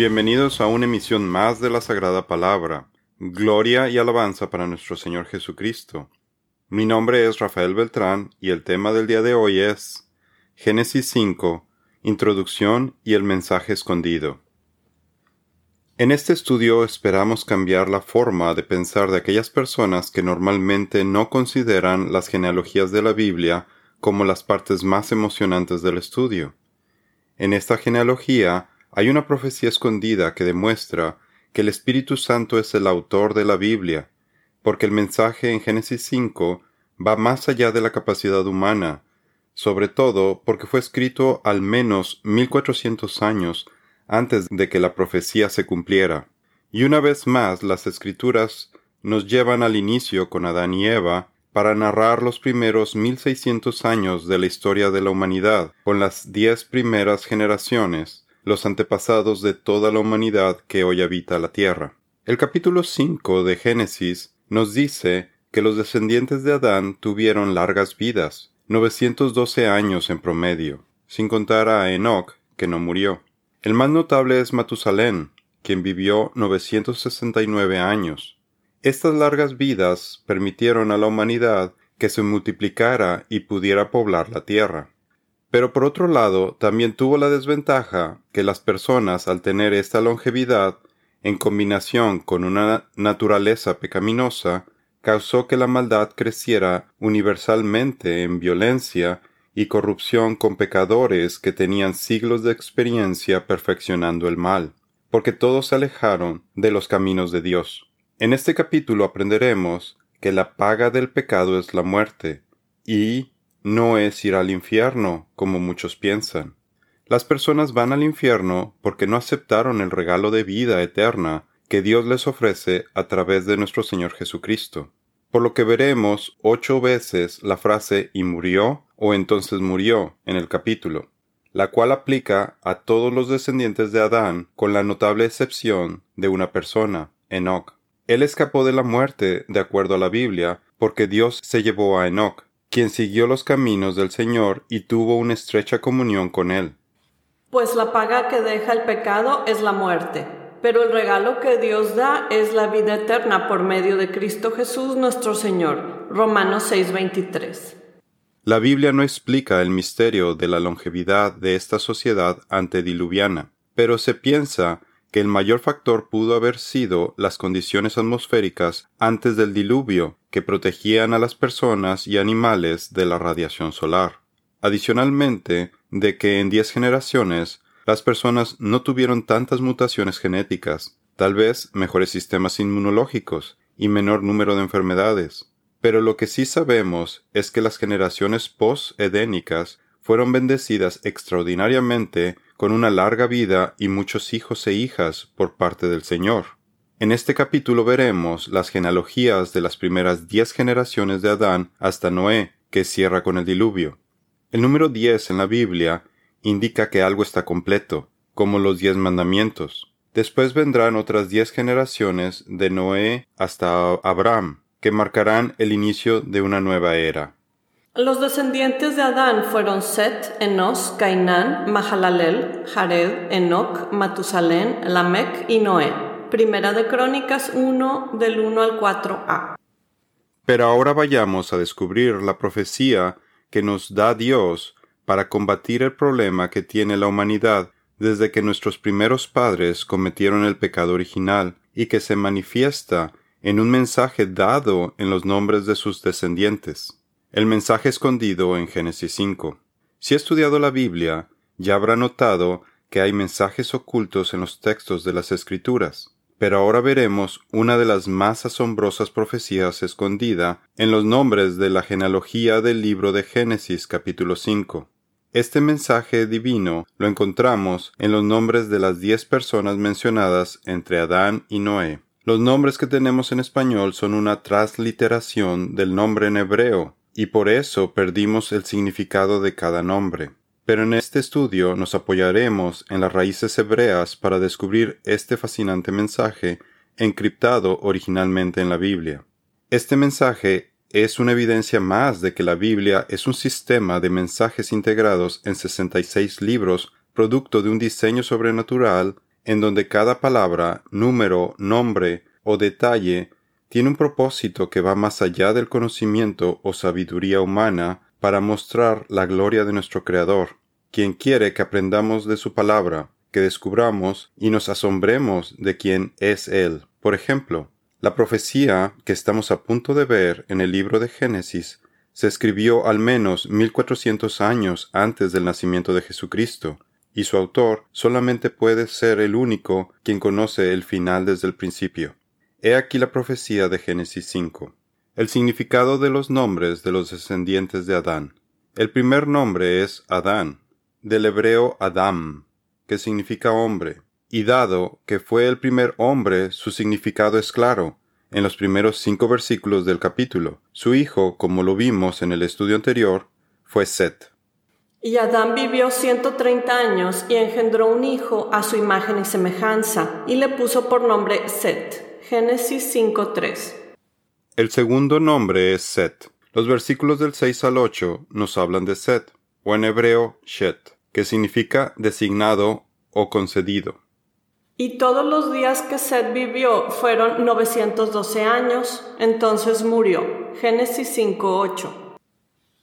Bienvenidos a una emisión más de la Sagrada Palabra. Gloria y alabanza para nuestro Señor Jesucristo. Mi nombre es Rafael Beltrán y el tema del día de hoy es Génesis 5, Introducción y el mensaje escondido. En este estudio esperamos cambiar la forma de pensar de aquellas personas que normalmente no consideran las genealogías de la Biblia como las partes más emocionantes del estudio. En esta genealogía hay una profecía escondida que demuestra que el Espíritu Santo es el autor de la Biblia, porque el mensaje en Génesis 5 va más allá de la capacidad humana, sobre todo porque fue escrito al menos 1400 años antes de que la profecía se cumpliera. Y una vez más las escrituras nos llevan al inicio con Adán y Eva para narrar los primeros 1600 años de la historia de la humanidad, con las diez primeras generaciones, los antepasados de toda la humanidad que hoy habita la tierra. El capítulo 5 de Génesis nos dice que los descendientes de Adán tuvieron largas vidas, 912 años en promedio, sin contar a Enoch, que no murió. El más notable es Matusalén, quien vivió 969 años. Estas largas vidas permitieron a la humanidad que se multiplicara y pudiera poblar la tierra. Pero por otro lado, también tuvo la desventaja que las personas, al tener esta longevidad, en combinación con una naturaleza pecaminosa, causó que la maldad creciera universalmente en violencia y corrupción con pecadores que tenían siglos de experiencia perfeccionando el mal, porque todos se alejaron de los caminos de Dios. En este capítulo aprenderemos que la paga del pecado es la muerte, y no es ir al infierno, como muchos piensan. Las personas van al infierno porque no aceptaron el regalo de vida eterna que Dios les ofrece a través de nuestro Señor Jesucristo. Por lo que veremos ocho veces la frase y murió o entonces murió en el capítulo, la cual aplica a todos los descendientes de Adán con la notable excepción de una persona, Enoch. Él escapó de la muerte de acuerdo a la Biblia porque Dios se llevó a Enoch, quien siguió los caminos del Señor y tuvo una estrecha comunión con él. Pues la paga que deja el pecado es la muerte, pero el regalo que Dios da es la vida eterna por medio de Cristo Jesús nuestro Señor. Romanos 6:23. La Biblia no explica el misterio de la longevidad de esta sociedad antediluviana, pero se piensa que el mayor factor pudo haber sido las condiciones atmosféricas antes del diluvio que protegían a las personas y animales de la radiación solar. Adicionalmente, de que en diez generaciones las personas no tuvieron tantas mutaciones genéticas, tal vez mejores sistemas inmunológicos y menor número de enfermedades. Pero lo que sí sabemos es que las generaciones post-edénicas fueron bendecidas extraordinariamente con una larga vida y muchos hijos e hijas por parte del Señor. En este capítulo veremos las genealogías de las primeras diez generaciones de Adán hasta Noé, que cierra con el diluvio. El número diez en la Biblia indica que algo está completo, como los diez mandamientos. Después vendrán otras diez generaciones de Noé hasta Abraham, que marcarán el inicio de una nueva era. Los descendientes de Adán fueron Set, Enos, Cainán, Mahalalel, Jared, Enoch, Matusalén, Lamec y Noé. Primera de Crónicas 1 del 1 al 4a. Pero ahora vayamos a descubrir la profecía que nos da Dios para combatir el problema que tiene la humanidad desde que nuestros primeros padres cometieron el pecado original y que se manifiesta en un mensaje dado en los nombres de sus descendientes. El mensaje escondido en Génesis 5. Si ha estudiado la Biblia, ya habrá notado que hay mensajes ocultos en los textos de las Escrituras. Pero ahora veremos una de las más asombrosas profecías escondida en los nombres de la genealogía del libro de Génesis capítulo 5. Este mensaje divino lo encontramos en los nombres de las diez personas mencionadas entre Adán y Noé. Los nombres que tenemos en español son una transliteración del nombre en hebreo, y por eso perdimos el significado de cada nombre. Pero en este estudio nos apoyaremos en las raíces hebreas para descubrir este fascinante mensaje encriptado originalmente en la Biblia. Este mensaje es una evidencia más de que la Biblia es un sistema de mensajes integrados en 66 libros producto de un diseño sobrenatural en donde cada palabra, número, nombre o detalle tiene un propósito que va más allá del conocimiento o sabiduría humana para mostrar la gloria de nuestro Creador, quien quiere que aprendamos de su palabra, que descubramos y nos asombremos de quién es Él. Por ejemplo, la profecía que estamos a punto de ver en el libro de Génesis se escribió al menos 1400 años antes del nacimiento de Jesucristo, y su autor solamente puede ser el único quien conoce el final desde el principio. He aquí la profecía de Génesis 5. El significado de los nombres de los descendientes de Adán. El primer nombre es Adán, del hebreo Adam, que significa hombre, y dado que fue el primer hombre, su significado es claro, en los primeros cinco versículos del capítulo. Su hijo, como lo vimos en el estudio anterior, fue Set. Y Adán vivió ciento treinta años y engendró un hijo a su imagen y semejanza, y le puso por nombre Set. Génesis 5.3. El segundo nombre es Set. Los versículos del 6 al 8 nos hablan de Set, o en hebreo Shet, que significa designado o concedido. Y todos los días que Seth vivió fueron 912 años, entonces murió. Génesis 5.8.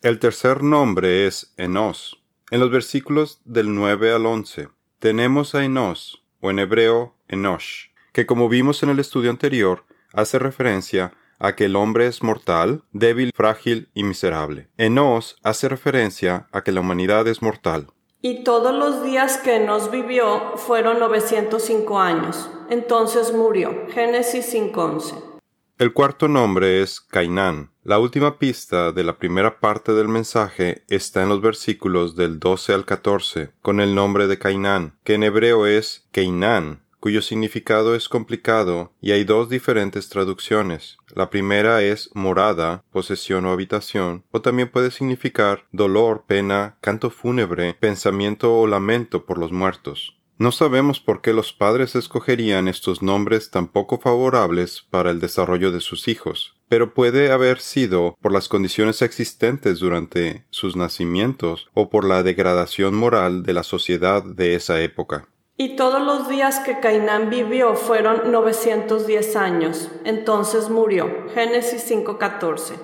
El tercer nombre es Enos. En los versículos del 9 al 11 tenemos a Enos, o en hebreo Enosh, que como vimos en el estudio anterior, hace referencia a que el hombre es mortal, débil, frágil y miserable. Enos hace referencia a que la humanidad es mortal. Y todos los días que nos vivió fueron 905 años. Entonces murió. Génesis 5.11. El cuarto nombre es Cainán. La última pista de la primera parte del mensaje está en los versículos del 12 al 14, con el nombre de Cainán, que en hebreo es Keinán, cuyo significado es complicado y hay dos diferentes traducciones. La primera es morada, posesión o habitación, o también puede significar dolor, pena, canto fúnebre, pensamiento o lamento por los muertos. No sabemos por qué los padres escogerían estos nombres tan poco favorables para el desarrollo de sus hijos, pero puede haber sido por las condiciones existentes durante sus nacimientos o por la degradación moral de la sociedad de esa época. Y todos los días que Cainán vivió fueron 910 años. Entonces murió. Génesis 5:14.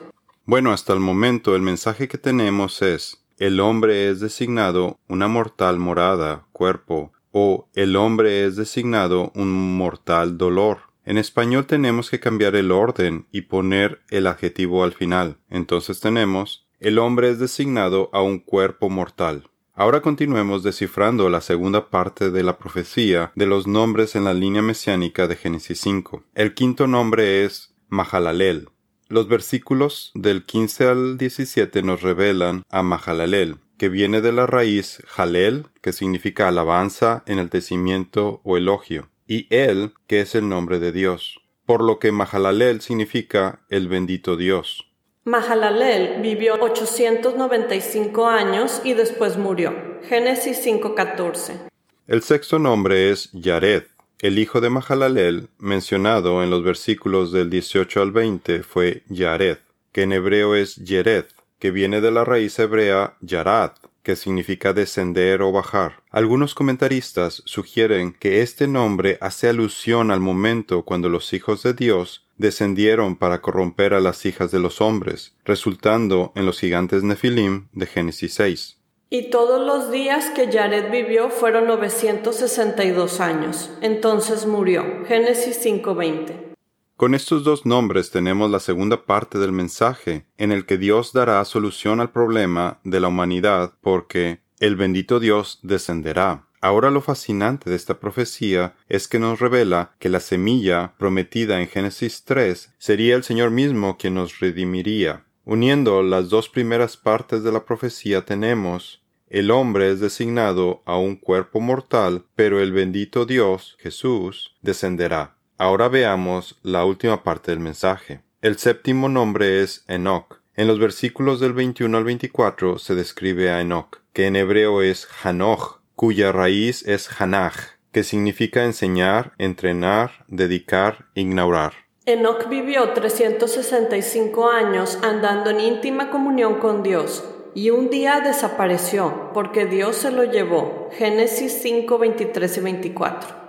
Bueno, hasta el momento el mensaje que tenemos es, el hombre es designado una mortal morada, cuerpo, o el hombre es designado un mortal dolor. En español tenemos que cambiar el orden y poner el adjetivo al final. Entonces tenemos, el hombre es designado a un cuerpo mortal. Ahora continuemos descifrando la segunda parte de la profecía de los nombres en la línea mesiánica de Génesis 5. El quinto nombre es Mahalalel. Los versículos del 15 al 17 nos revelan a Mahalalel, que viene de la raíz Halel, que significa alabanza, enaltecimiento o elogio, y El, que es el nombre de Dios, por lo que Mahalalel significa el bendito Dios. Mahalalel vivió 895 años y después murió. Génesis 5:14. El sexto nombre es Yared. El hijo de Mahalalel, mencionado en los versículos del 18 al 20, fue Yared, que en hebreo es Yered, que viene de la raíz hebrea Yarad, que significa descender o bajar. Algunos comentaristas sugieren que este nombre hace alusión al momento cuando los hijos de Dios descendieron para corromper a las hijas de los hombres, resultando en los gigantes Nefilim de Génesis 6. Y todos los días que Jared vivió fueron 962 años. Entonces murió. Génesis 5:20. Con estos dos nombres tenemos la segunda parte del mensaje, en el que Dios dará solución al problema de la humanidad porque el bendito Dios descenderá. Ahora lo fascinante de esta profecía es que nos revela que la semilla prometida en Génesis 3 sería el Señor mismo quien nos redimiría. Uniendo las dos primeras partes de la profecía tenemos el hombre es designado a un cuerpo mortal, pero el bendito Dios, Jesús, descenderá. Ahora veamos la última parte del mensaje. El séptimo nombre es Enoch. En los versículos del 21 al 24 se describe a Enoch, que en hebreo es Hanoch, cuya raíz es Hanach, que significa enseñar, entrenar, dedicar, ignorar. Enoch vivió 365 años andando en íntima comunión con Dios, y un día desapareció, porque Dios se lo llevó. Génesis 5, 23 y 24.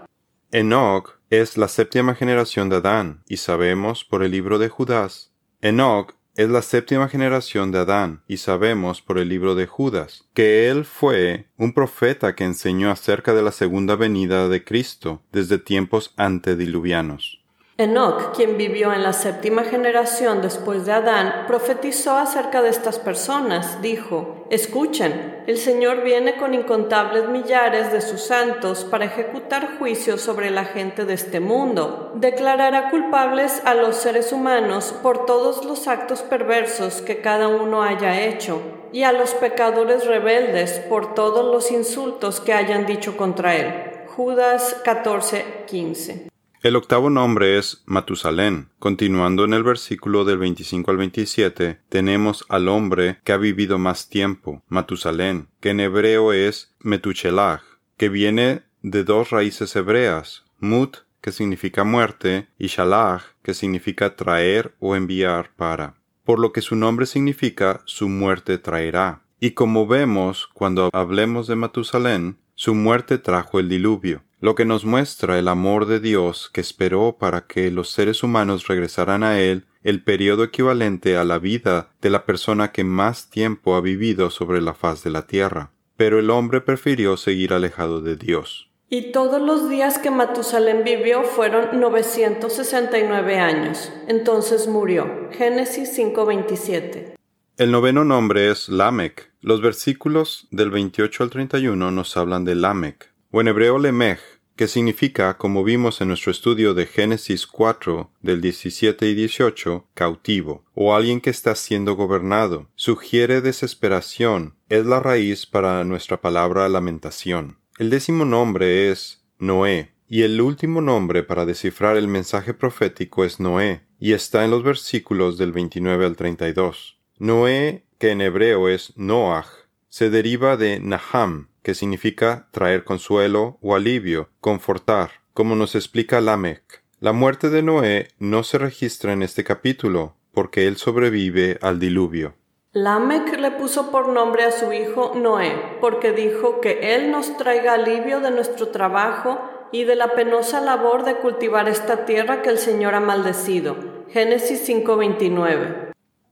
Enoch es la séptima generación de Adán, y sabemos por el libro de Judas. Enoch es la séptima generación de Adán, y sabemos por el libro de Judas, que él fue un profeta que enseñó acerca de la segunda venida de Cristo desde tiempos antediluvianos. Enoch, quien vivió en la séptima generación después de Adán, profetizó acerca de estas personas. Dijo, Escuchen, el Señor viene con incontables millares de sus santos para ejecutar juicios sobre la gente de este mundo. Declarará culpables a los seres humanos por todos los actos perversos que cada uno haya hecho, y a los pecadores rebeldes por todos los insultos que hayan dicho contra él. Judas 14, 15. El octavo nombre es Matusalén. Continuando en el versículo del 25 al 27, tenemos al hombre que ha vivido más tiempo, Matusalén, que en hebreo es Metuchelach, que viene de dos raíces hebreas, Mut, que significa muerte, y Shalach, que significa traer o enviar para, por lo que su nombre significa su muerte traerá. Y como vemos cuando hablemos de Matusalén, su muerte trajo el diluvio lo que nos muestra el amor de Dios que esperó para que los seres humanos regresaran a Él el periodo equivalente a la vida de la persona que más tiempo ha vivido sobre la faz de la tierra. Pero el hombre prefirió seguir alejado de Dios. Y todos los días que Matusalén vivió fueron 969 años. Entonces murió. Génesis 5:27. El noveno nombre es Lamec. Los versículos del 28 al 31 nos hablan de Lamec o en hebreo lemech, que significa, como vimos en nuestro estudio de Génesis 4 del 17 y 18, cautivo, o alguien que está siendo gobernado, sugiere desesperación, es la raíz para nuestra palabra lamentación. El décimo nombre es Noé, y el último nombre para descifrar el mensaje profético es Noé, y está en los versículos del 29 al 32. Noé, que en hebreo es Noach, se deriva de Naham, que significa traer consuelo o alivio, confortar, como nos explica Lamech. La muerte de Noé no se registra en este capítulo, porque él sobrevive al diluvio. Lamech le puso por nombre a su hijo Noé, porque dijo que él nos traiga alivio de nuestro trabajo y de la penosa labor de cultivar esta tierra que el Señor ha maldecido. Génesis 5:29.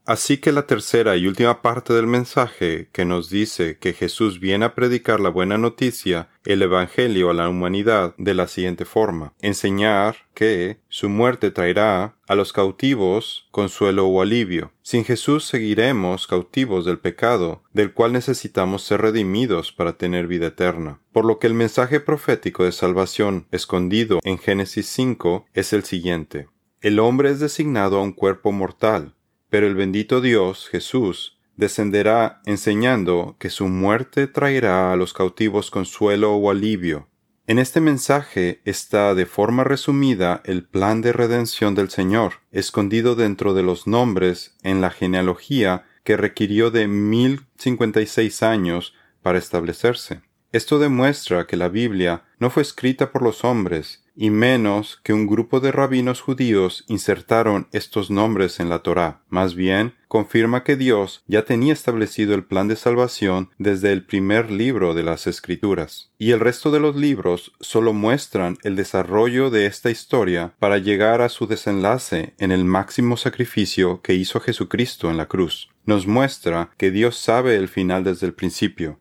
Así que la tercera y última parte del mensaje que nos dice que Jesús viene a predicar la buena noticia, el Evangelio a la humanidad de la siguiente forma, enseñar que su muerte traerá a los cautivos consuelo o alivio. Sin Jesús seguiremos cautivos del pecado, del cual necesitamos ser redimidos para tener vida eterna. Por lo que el mensaje profético de salvación escondido en Génesis 5 es el siguiente. El hombre es designado a un cuerpo mortal, pero el bendito Dios, Jesús, descenderá enseñando que su muerte traerá a los cautivos consuelo o alivio. En este mensaje está de forma resumida el plan de redención del Señor, escondido dentro de los nombres en la genealogía que requirió de mil cincuenta y seis años para establecerse. Esto demuestra que la Biblia no fue escrita por los hombres, y menos que un grupo de rabinos judíos insertaron estos nombres en la Torá. Más bien, confirma que Dios ya tenía establecido el plan de salvación desde el primer libro de las Escrituras. Y el resto de los libros solo muestran el desarrollo de esta historia para llegar a su desenlace en el máximo sacrificio que hizo Jesucristo en la cruz. Nos muestra que Dios sabe el final desde el principio,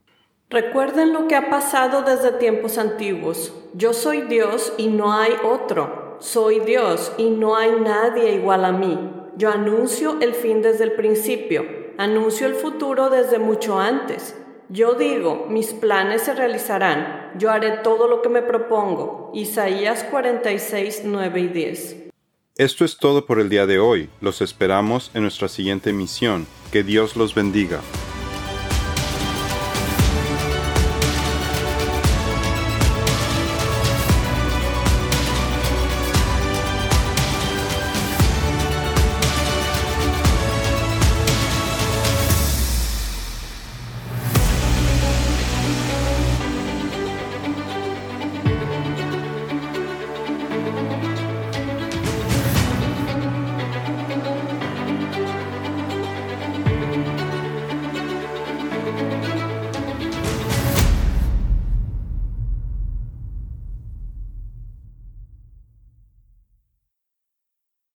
Recuerden lo que ha pasado desde tiempos antiguos. Yo soy Dios y no hay otro. Soy Dios y no hay nadie igual a mí. Yo anuncio el fin desde el principio. Anuncio el futuro desde mucho antes. Yo digo, mis planes se realizarán. Yo haré todo lo que me propongo. Isaías 46, 9 y 10. Esto es todo por el día de hoy. Los esperamos en nuestra siguiente misión. Que Dios los bendiga.